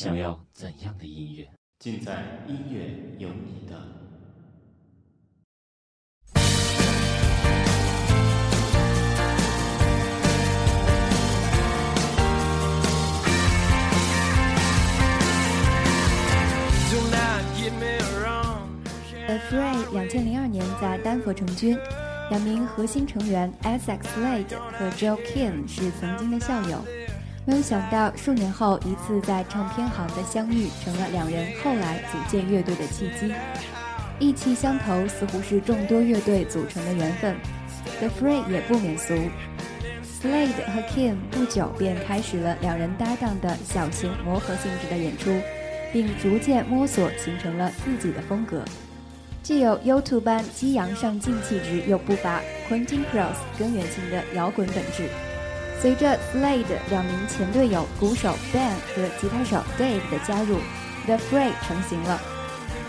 你想要怎样的音乐？尽在音乐有你的。The Fray 两千零二年在丹佛成军，两名核心成员 Essex Slade 和 Joe Kim 是曾经的校友。没有想到，数年后一次在唱片行的相遇，成了两人后来组建乐队的契机。意气相投，似乎是众多乐队组成的缘分。The Fray 也不免俗，Slade 和 Kim 不久便开始了两人搭档的小型磨合性质的演出，并逐渐摸索形成了自己的风格，既有 U2 般激扬上进气质，又不乏 Quentin Cross 根源性的摇滚本质。随着 Slade 两名前队友鼓手 Ben 和吉他手 Dave 的加入，The Fray 成型了。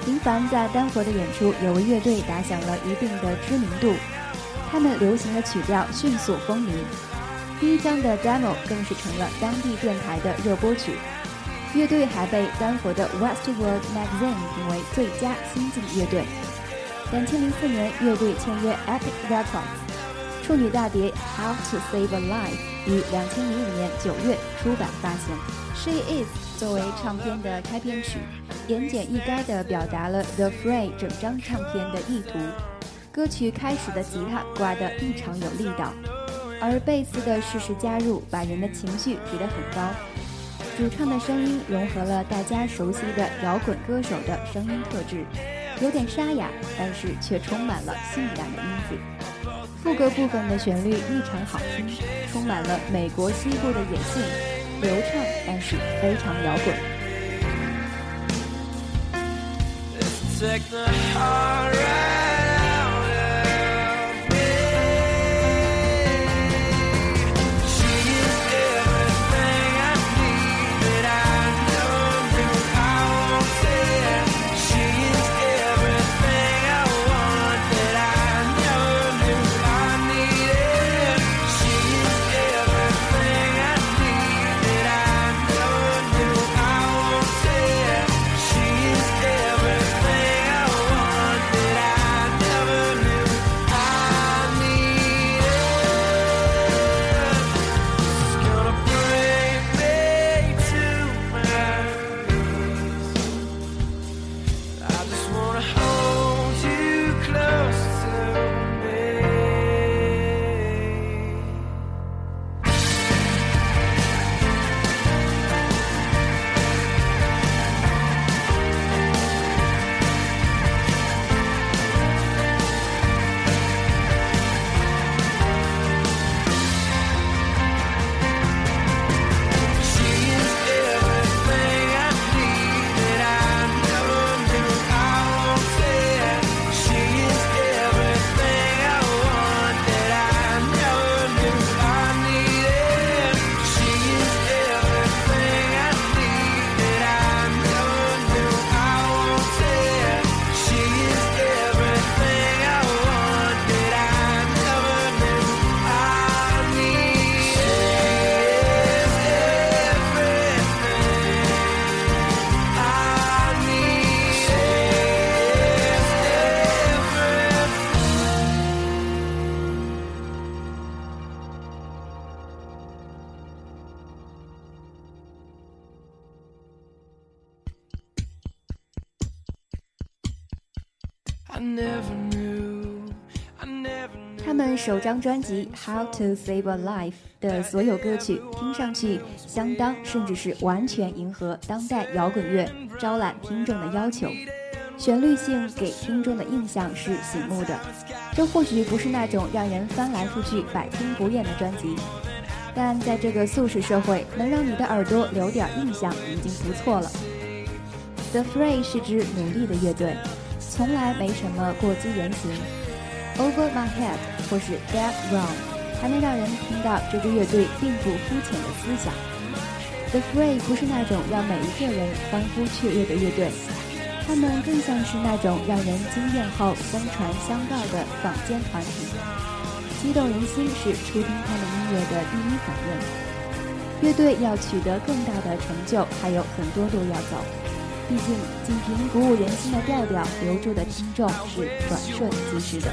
频繁在丹佛的演出也为乐队打响了一定的知名度。他们流行的曲调迅速风靡，第一张的 Demo 更是成了当地电台的热播曲。乐队还被丹佛的 Westworld Magazine 评为最佳新晋乐队。两千零四年，乐队签约 Epic Records，处女大碟《How to Save a Life》。于两千零五年九月出版发行，《She Is》作为唱片的开篇曲，言简意赅地表达了 The Fray 整张唱片的意图。歌曲开始的吉他刮得异常有力道，而贝斯的适时加入，把人的情绪提得很高。主唱的声音融合了大家熟悉的摇滚歌手的声音特质，有点沙哑，但是却充满了性感的音子。副歌部分的旋律异常好听，充满了美国西部的野性，流畅但是非常摇滚。他们首张专辑《How to Save a Life》的所有歌曲听上去相当，甚至是完全迎合当代摇滚乐招揽听众的要求，旋律性给听众的印象是醒目的。这或许不是那种让人翻来覆去百听不厌的专辑，但在这个速食社会，能让你的耳朵留点印象已经不错了。The Fray 是支努力的乐队。从来没什么过激言行，Over My Head 或是 Dead Wrong，还能让人听到这支乐队并不肤浅的思想。The Fray 不是那种让每一个人欢呼雀跃的乐队，他们更像是那种让人惊艳后相传相告的坊间团体，激动人心是初听他们音乐的第一反应。乐队要取得更大的成就，还有很多路要走。毕竟，仅凭鼓舞人心的调调，留住的听众是转瞬即逝的。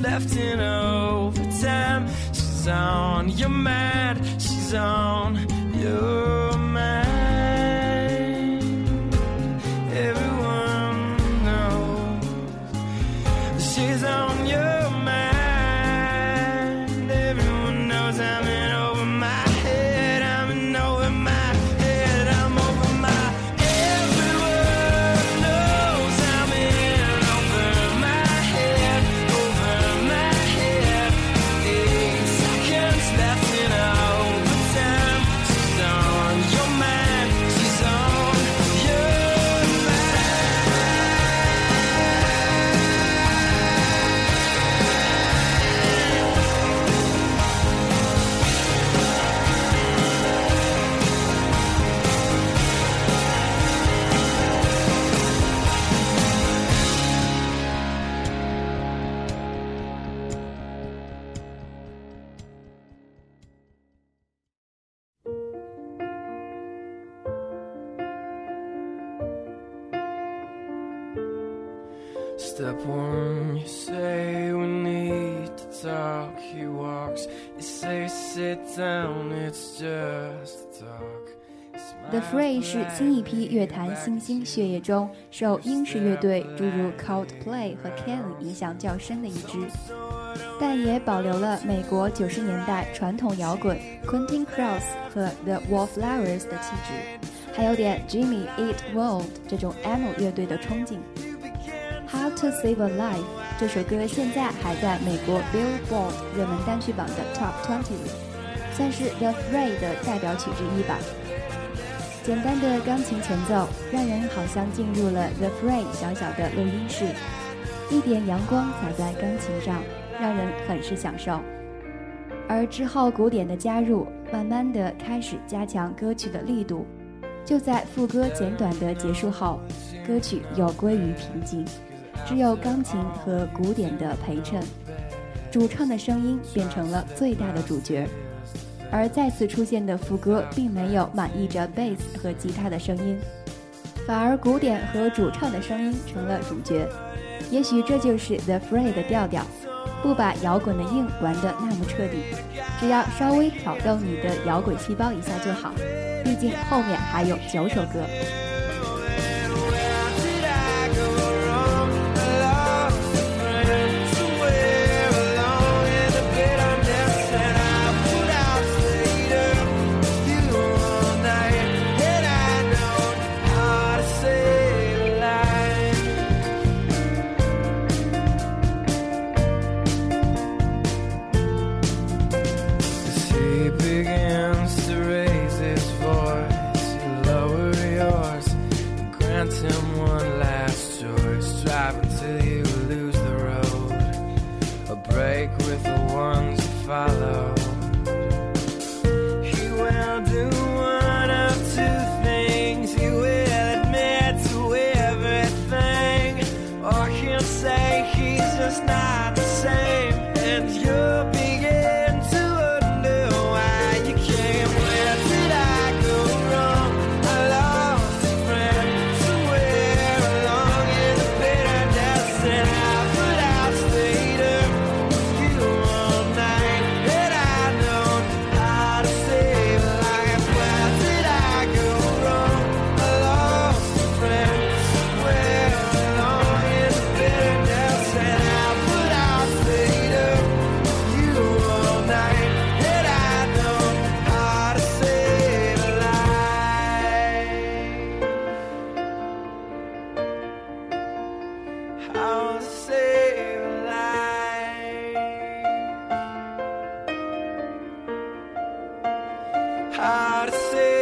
left in overtime. She's on your mind, she's on you. 新一批乐坛新兴血液中受英式乐队诸如 Coldplay 和 Can 影响较深的一支，但也保留了美国九十年代传统摇滚 Quentin Cross 和 The Wallflowers 的气质，还有点 Jimmy Eat World 这种 emo 乐队的冲劲。How to Save a Life 这首歌现在还在美国 Billboard 热门单曲榜的 Top 20，算是 The Fray 的代表曲之一吧。简单的钢琴前奏，让人好像进入了 The Fray 小小的录音室，一点阳光洒在钢琴上，让人很是享受。而之后鼓点的加入，慢慢的开始加强歌曲的力度。就在副歌简短的结束后，歌曲又归于平静，只有钢琴和鼓点的陪衬，主唱的声音变成了最大的主角。而再次出现的副歌并没有满意着贝斯和吉他的声音，反而鼓点和主唱的声音成了主角。也许这就是 The Fray 的调调，不把摇滚的硬玩得那么彻底，只要稍微挑逗你的摇滚细胞一下就好。毕竟后面还有九首歌。终于可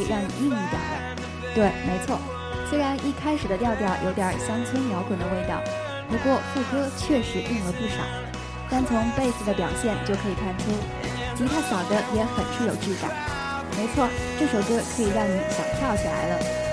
以让你硬一点的。对，没错。虽然一开始的调调有点乡村摇滚的味道，不过副歌确实硬了不少。单从贝斯的表现就可以看出，吉他扫的也很是有质感。没错，这首歌可以让你想跳起来了。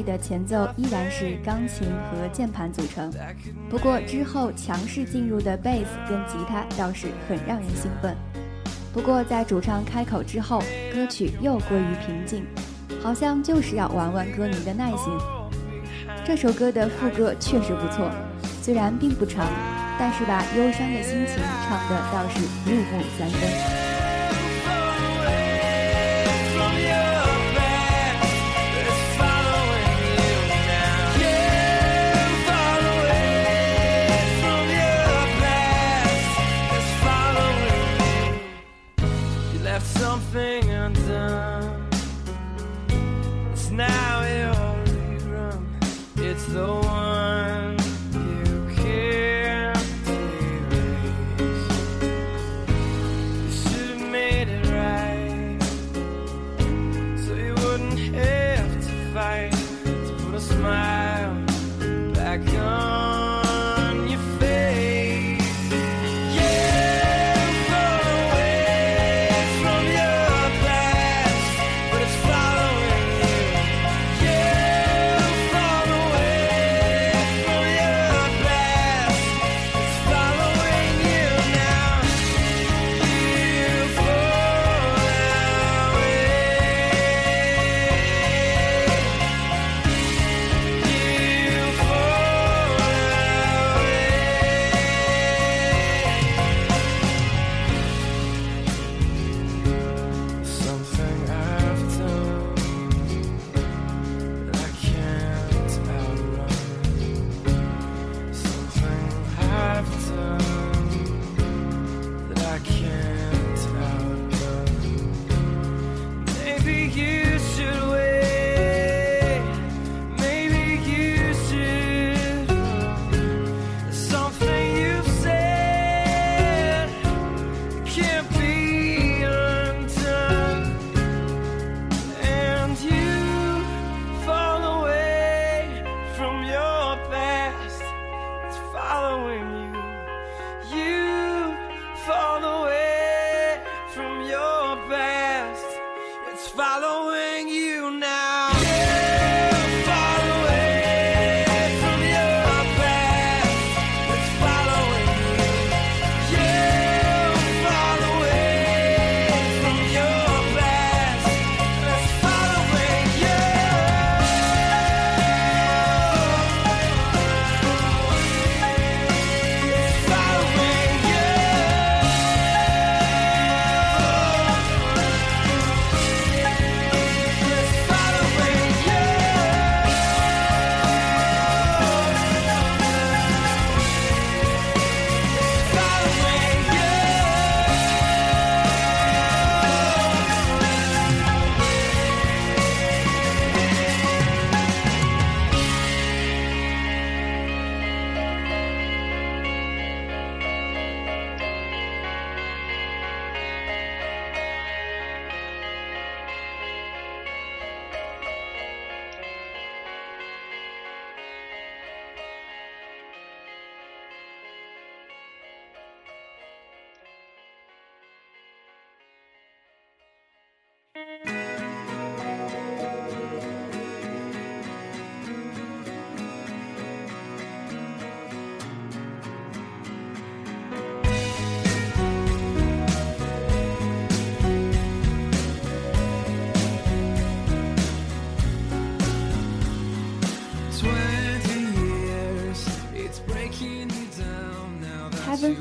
的前奏依然是钢琴和键盘组成，不过之后强势进入的 Bass 跟吉他倒是很让人兴奋。不过在主唱开口之后，歌曲又归于平静，好像就是要玩玩歌迷的耐心。这首歌的副歌确实不错，虽然并不长，但是把忧伤的心情唱得倒是入木三分。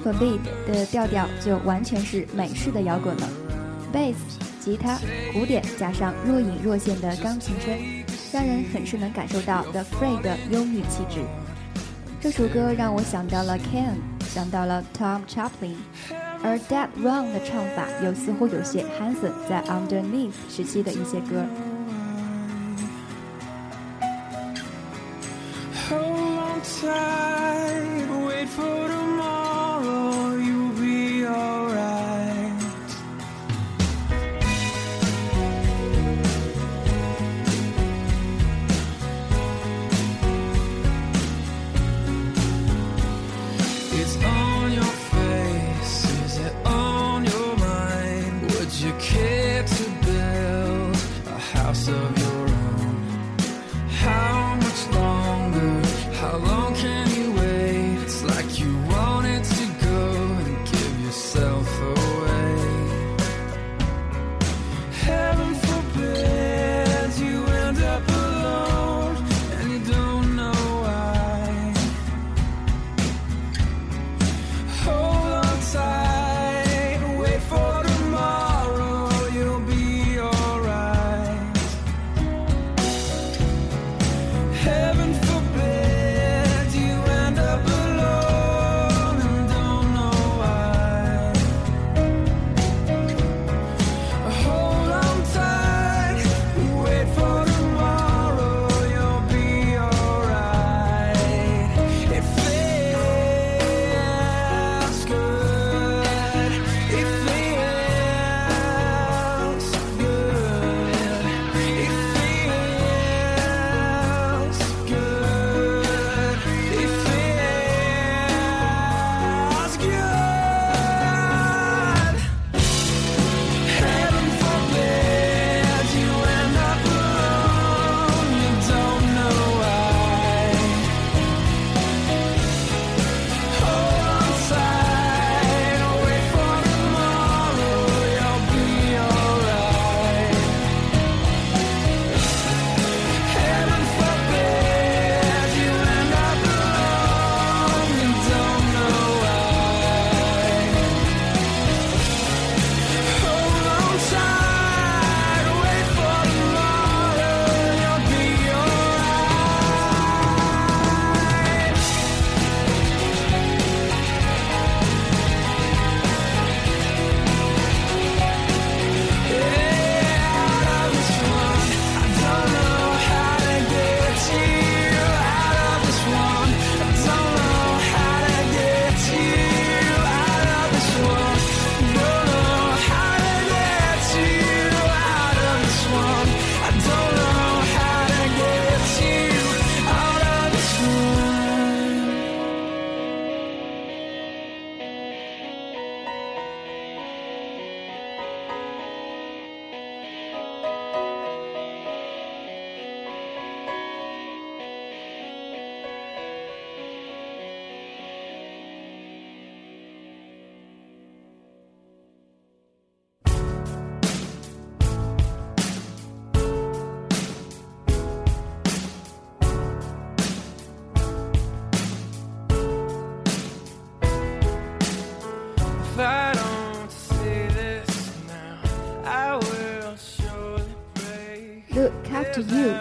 Forbid 的调调就完全是美式的摇滚了，bass、吉他、鼓点加上若隐若现的钢琴声，让人很是能感受到 The Free 的忧郁气质。这首歌让我想到了 Ken，想到了 Tom Chaplin，而 Dead Run 的唱法又似乎有些 Hanson 在 Underneath 时期的一些歌。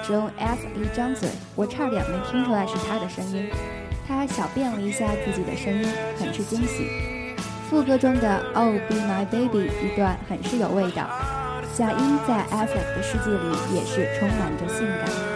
只用 F 一张嘴，我差点没听出来是他的声音。他小变了一下自己的声音，很是惊喜。副歌中的 Oh Be My Baby 一段很是有味道。假音在 S 的世界里也是充满着性感。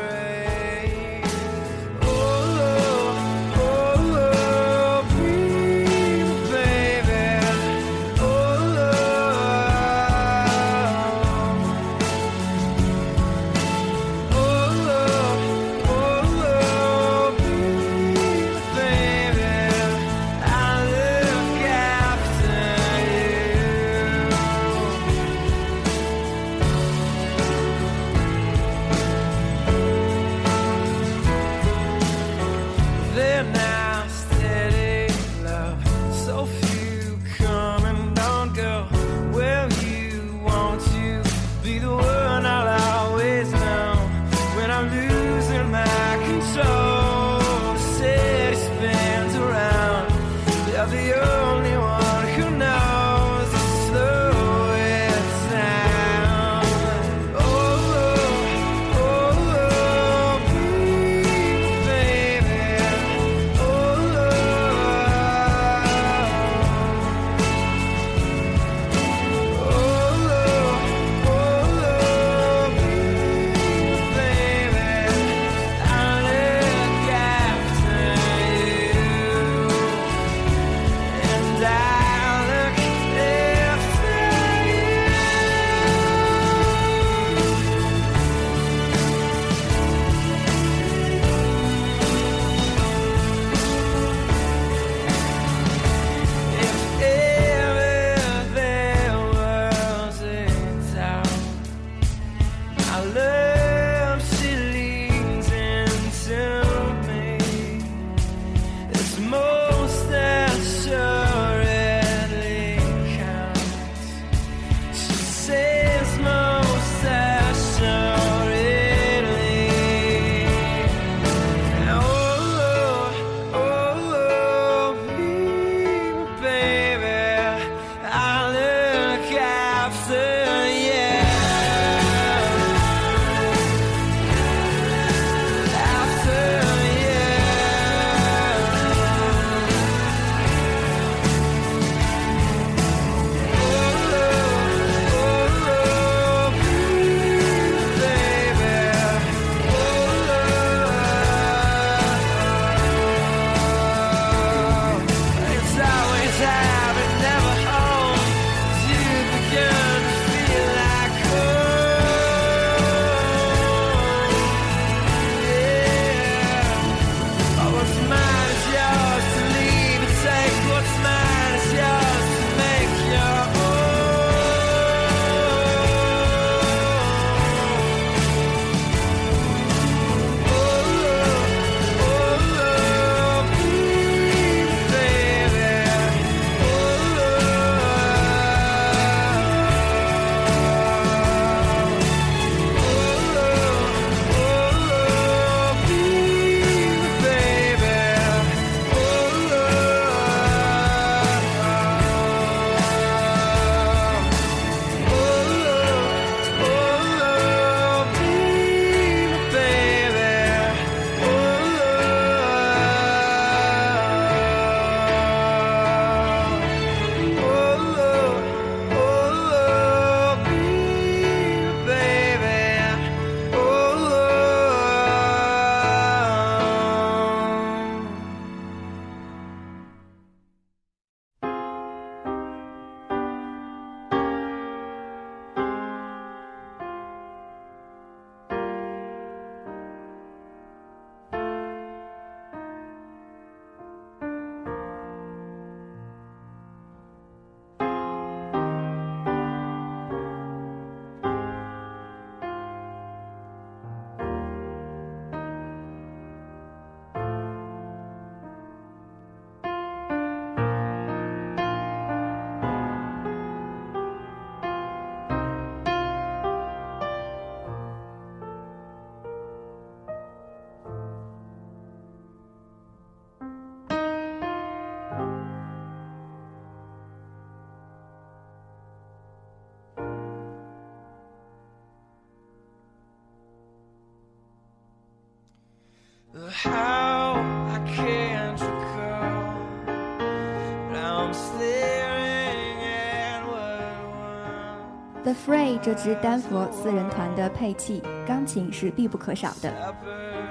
The Fray 这支丹佛四人团的配器，钢琴是必不可少的。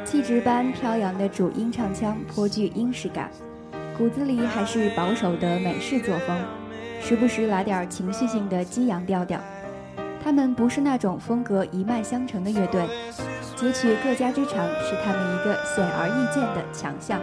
气质般飘扬的主音唱腔颇具英式感，骨子里还是保守的美式作风，时不时来点情绪性的激扬调调。他们不是那种风格一脉相承的乐队，截取各家之长是他们一个显而易见的强项。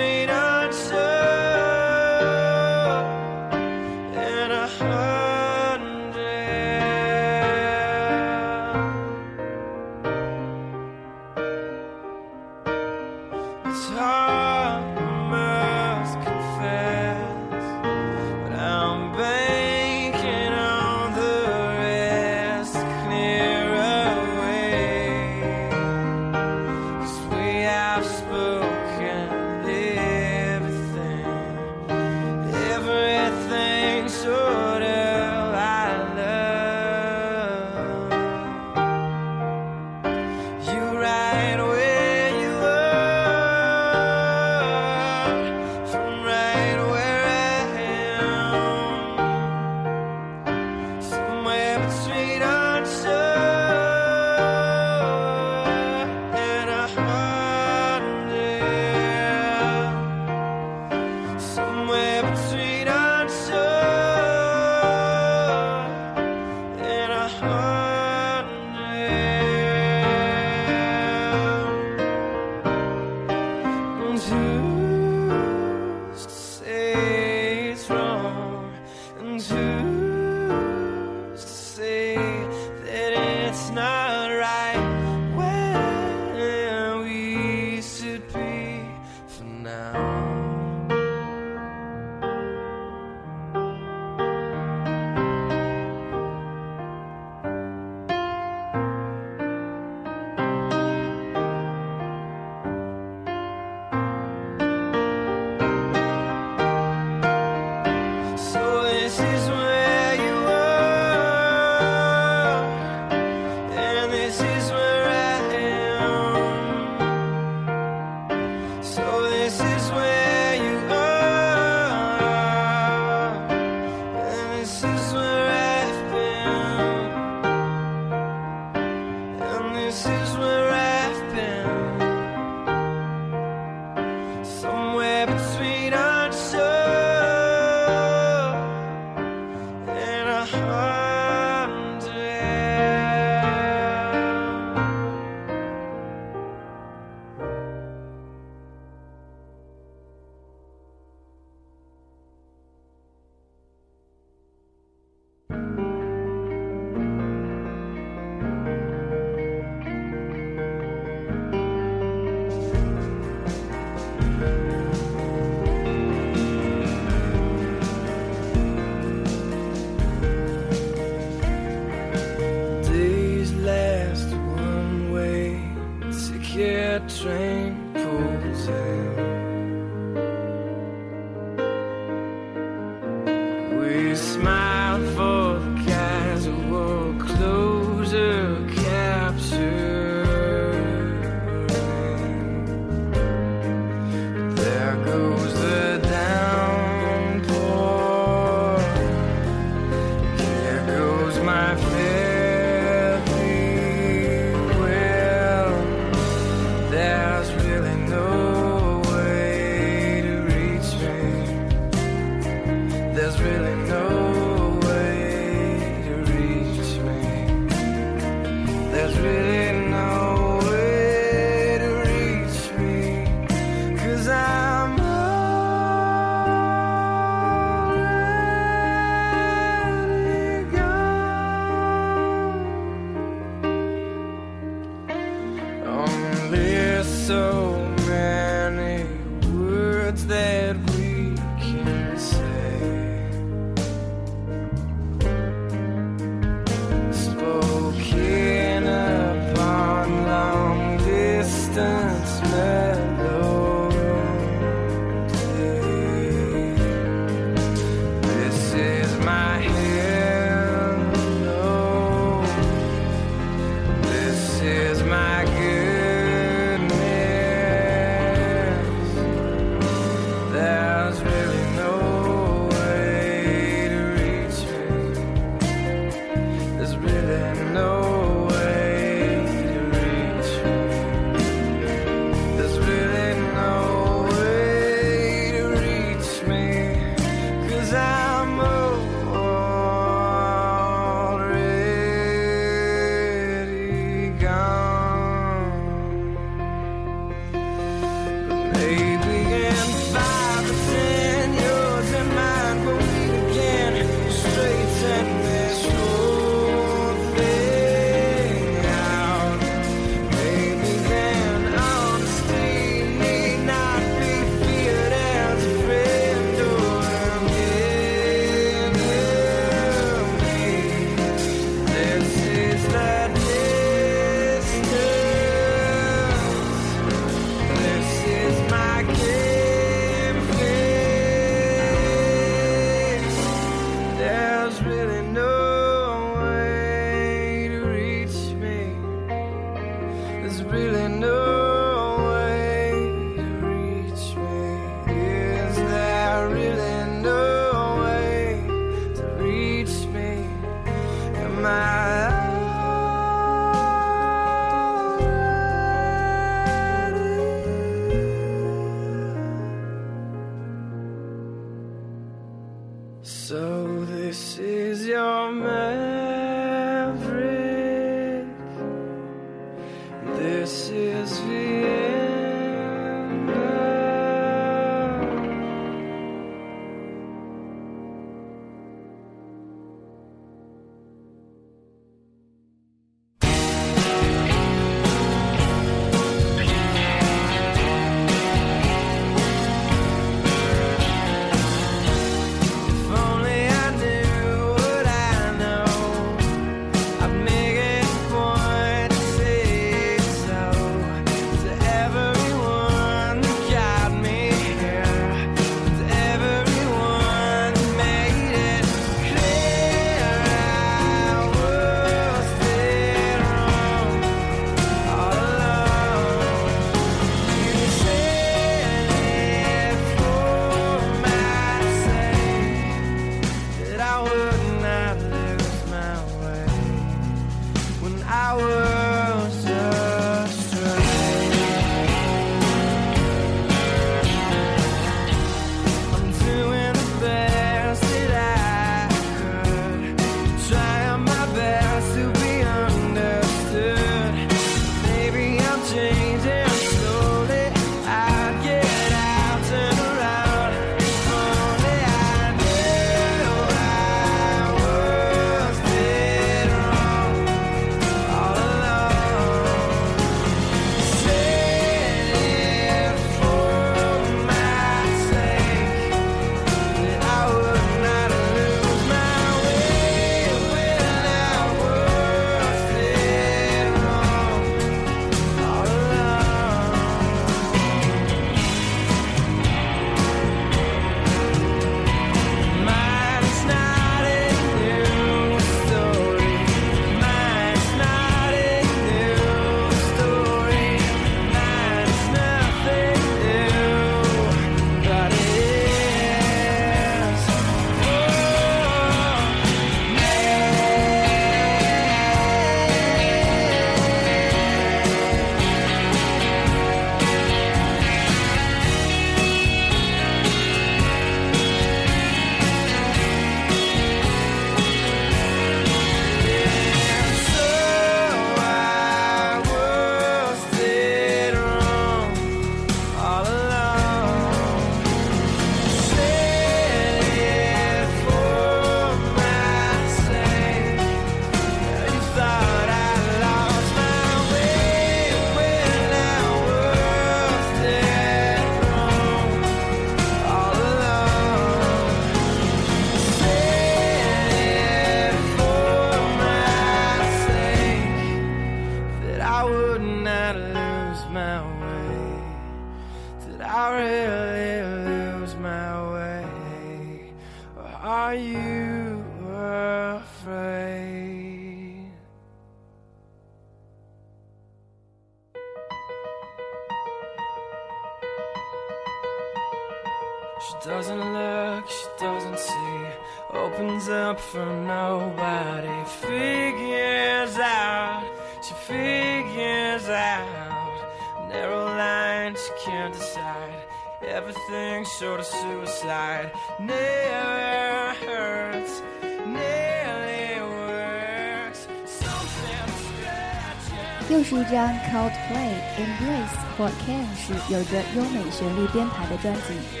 又是一张 Coldplay Embrace 或 Can 是有着优美旋律编排的专辑。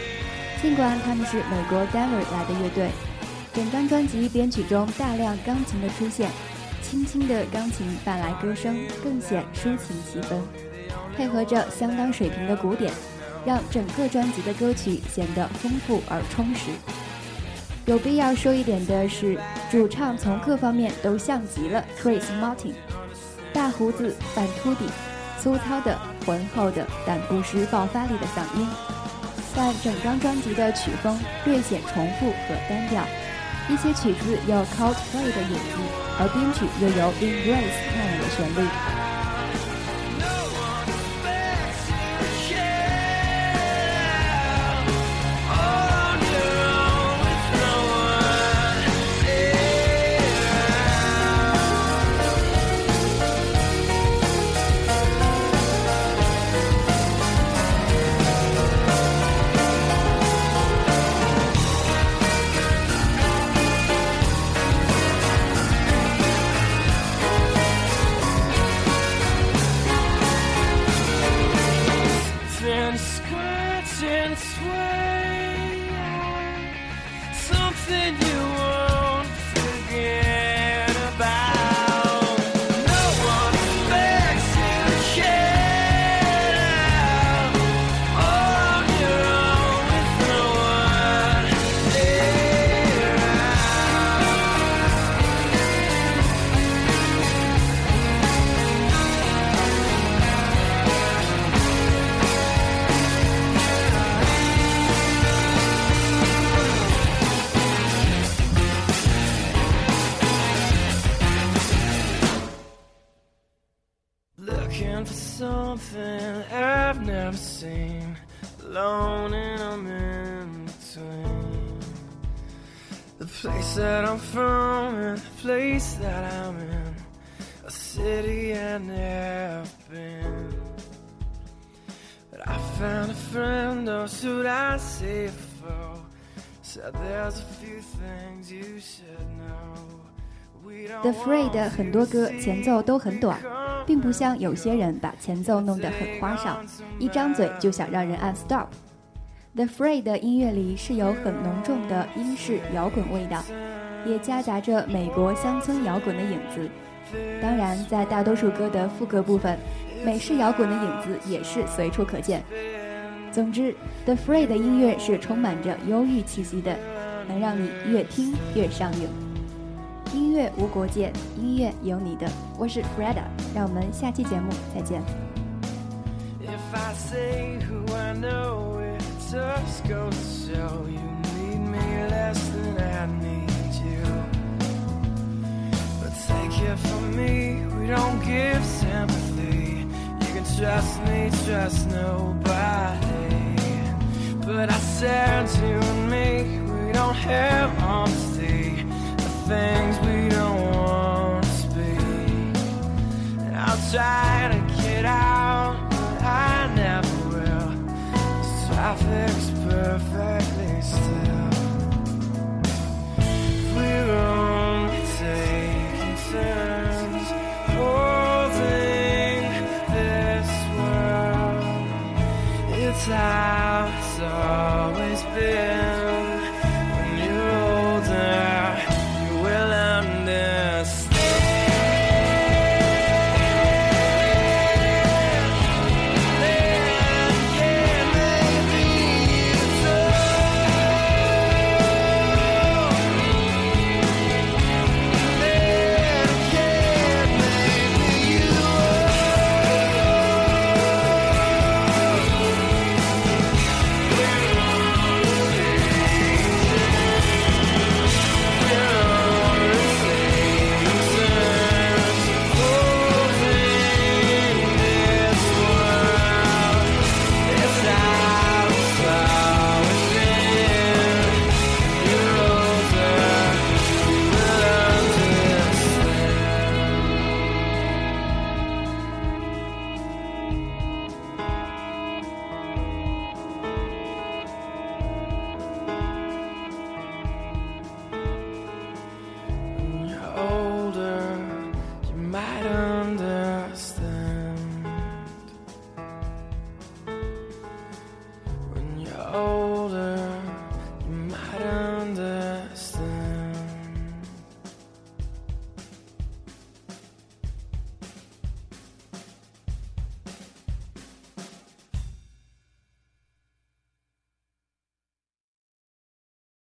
尽管他们是美国 Denver 来的乐队，整张专辑编曲中大量钢琴的出现，轻轻的钢琴伴来歌声，更显抒情气氛，配合着相当水平的鼓点，让整个专辑的歌曲显得丰富而充实。有必要说一点的是，主唱从各方面都像极了 Chris Martin。大胡子、反秃顶、粗糙的、浑厚的，但不失爆发力的嗓音。但整张专辑的曲风略显重复和单调，一些曲子有 Coldplay 的影子，而编曲又有 Engrace 那样的旋律。The Free 的很多歌前奏都很短，并不像有些人把前奏弄得很花哨，一张嘴就想让人按 Stop。The Free 的音乐里是有很浓重的英式摇滚味道，也夹杂着美国乡村摇滚的影子。当然，在大多数歌的副歌部分，美式摇滚的影子也是随处可见。总之，The Free 的音乐是充满着忧郁气息的，能让你越听越上瘾。音乐无国界，音乐有你的。我是 Freda，让我们下期节目再见。If I say who I know, it just goes to show you need me less than I need you. But take it from me, we don't give sympathy. You can trust me, trust nobody. But I said you and me, we don't have honesty. things we don't want to speak. And I'll try to get out, but I never will. This traffic's perfectly still. If we're only taking turns holding this world, it's high. Podcast.